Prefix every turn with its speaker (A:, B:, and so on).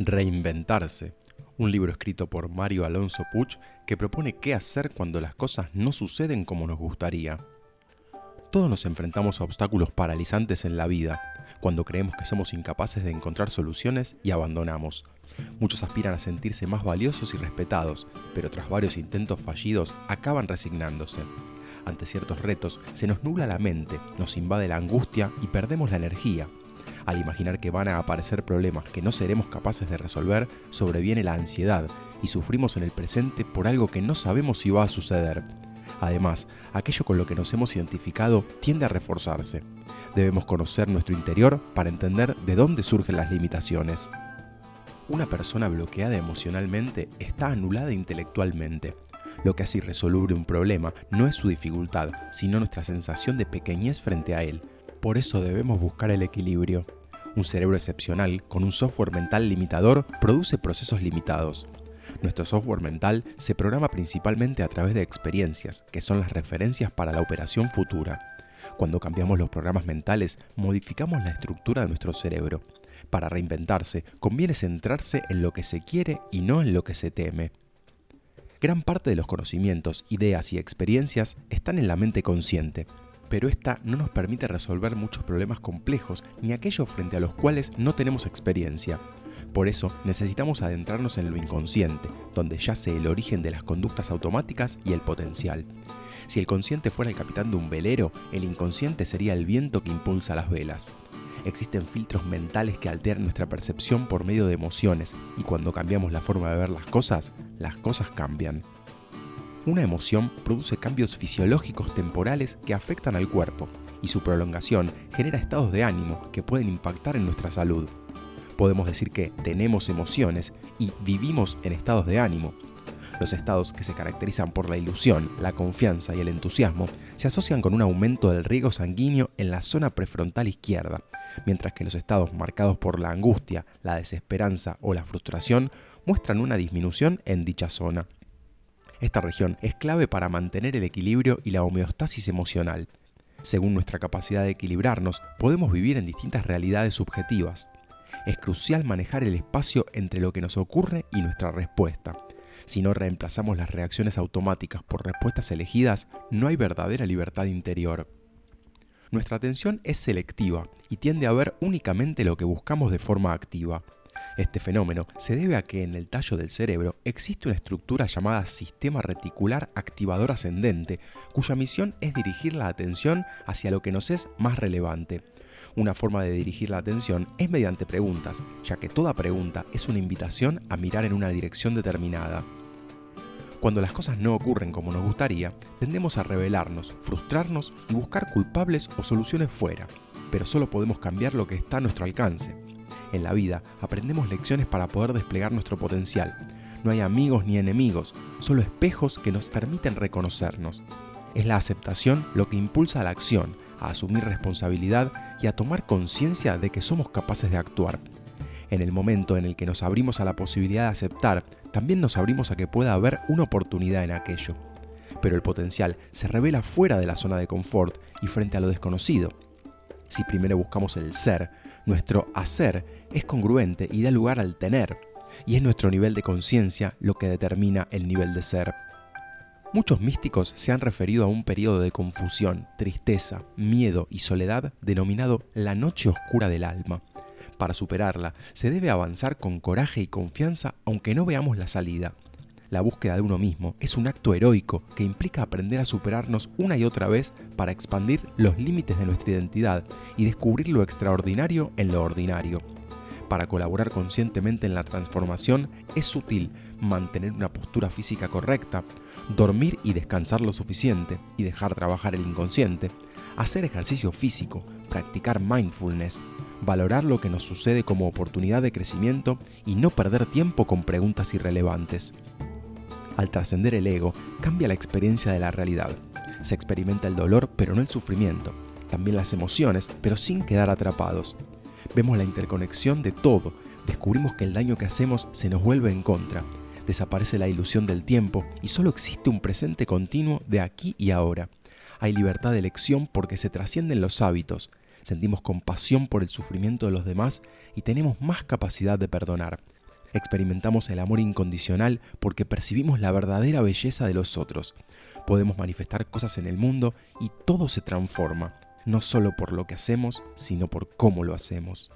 A: Reinventarse, un libro escrito por Mario Alonso Puch que propone qué hacer cuando las cosas no suceden como nos gustaría. Todos nos enfrentamos a obstáculos paralizantes en la vida, cuando creemos que somos incapaces de encontrar soluciones y abandonamos. Muchos aspiran a sentirse más valiosos y respetados, pero tras varios intentos fallidos acaban resignándose. Ante ciertos retos se nos nubla la mente, nos invade la angustia y perdemos la energía, al imaginar que van a aparecer problemas que no seremos capaces de resolver, sobreviene la ansiedad y sufrimos en el presente por algo que no sabemos si va a suceder. Además, aquello con lo que nos hemos identificado tiende a reforzarse. Debemos conocer nuestro interior para entender de dónde surgen las limitaciones. Una persona bloqueada emocionalmente está anulada intelectualmente. Lo que hace irresoluble un problema no es su dificultad, sino nuestra sensación de pequeñez frente a él. Por eso debemos buscar el equilibrio. Un cerebro excepcional con un software mental limitador produce procesos limitados. Nuestro software mental se programa principalmente a través de experiencias, que son las referencias para la operación futura. Cuando cambiamos los programas mentales, modificamos la estructura de nuestro cerebro. Para reinventarse, conviene centrarse en lo que se quiere y no en lo que se teme. Gran parte de los conocimientos, ideas y experiencias están en la mente consciente, pero esta no nos permite resolver muchos problemas complejos ni aquellos frente a los cuales no tenemos experiencia. Por eso necesitamos adentrarnos en lo inconsciente, donde yace el origen de las conductas automáticas y el potencial. Si el consciente fuera el capitán de un velero, el inconsciente sería el viento que impulsa las velas. Existen filtros mentales que alteran nuestra percepción por medio de emociones y cuando cambiamos la forma de ver las cosas, las cosas cambian. Una emoción produce cambios fisiológicos temporales que afectan al cuerpo y su prolongación genera estados de ánimo que pueden impactar en nuestra salud. Podemos decir que tenemos emociones y vivimos en estados de ánimo. Los estados que se caracterizan por la ilusión, la confianza y el entusiasmo se asocian con un aumento del riego sanguíneo en la zona prefrontal izquierda, mientras que los estados marcados por la angustia, la desesperanza o la frustración muestran una disminución en dicha zona. Esta región es clave para mantener el equilibrio y la homeostasis emocional. Según nuestra capacidad de equilibrarnos, podemos vivir en distintas realidades subjetivas. Es crucial manejar el espacio entre lo que nos ocurre y nuestra respuesta. Si no reemplazamos las reacciones automáticas por respuestas elegidas, no hay verdadera libertad interior. Nuestra atención es selectiva y tiende a ver únicamente lo que buscamos de forma activa. Este fenómeno se debe a que en el tallo del cerebro existe una estructura llamada sistema reticular activador ascendente, cuya misión es dirigir la atención hacia lo que nos es más relevante. Una forma de dirigir la atención es mediante preguntas, ya que toda pregunta es una invitación a mirar en una dirección determinada. Cuando las cosas no ocurren como nos gustaría, tendemos a rebelarnos, frustrarnos y buscar culpables o soluciones fuera, pero solo podemos cambiar lo que está a nuestro alcance. En la vida aprendemos lecciones para poder desplegar nuestro potencial. No hay amigos ni enemigos, solo espejos que nos permiten reconocernos. Es la aceptación lo que impulsa a la acción, a asumir responsabilidad y a tomar conciencia de que somos capaces de actuar. En el momento en el que nos abrimos a la posibilidad de aceptar, también nos abrimos a que pueda haber una oportunidad en aquello. Pero el potencial se revela fuera de la zona de confort y frente a lo desconocido. Si primero buscamos el ser, nuestro hacer es congruente y da lugar al tener, y es nuestro nivel de conciencia lo que determina el nivel de ser. Muchos místicos se han referido a un periodo de confusión, tristeza, miedo y soledad denominado la noche oscura del alma. Para superarla, se debe avanzar con coraje y confianza aunque no veamos la salida. La búsqueda de uno mismo es un acto heroico que implica aprender a superarnos una y otra vez para expandir los límites de nuestra identidad y descubrir lo extraordinario en lo ordinario. Para colaborar conscientemente en la transformación es útil mantener una postura física correcta, dormir y descansar lo suficiente y dejar trabajar el inconsciente, hacer ejercicio físico, practicar mindfulness, valorar lo que nos sucede como oportunidad de crecimiento y no perder tiempo con preguntas irrelevantes. Al trascender el ego, cambia la experiencia de la realidad. Se experimenta el dolor, pero no el sufrimiento. También las emociones, pero sin quedar atrapados. Vemos la interconexión de todo. Descubrimos que el daño que hacemos se nos vuelve en contra. Desaparece la ilusión del tiempo y solo existe un presente continuo de aquí y ahora. Hay libertad de elección porque se trascienden los hábitos. Sentimos compasión por el sufrimiento de los demás y tenemos más capacidad de perdonar Experimentamos el amor incondicional porque percibimos la verdadera belleza de los otros. Podemos manifestar cosas en el mundo y todo se transforma, no solo por lo que hacemos, sino por cómo lo hacemos.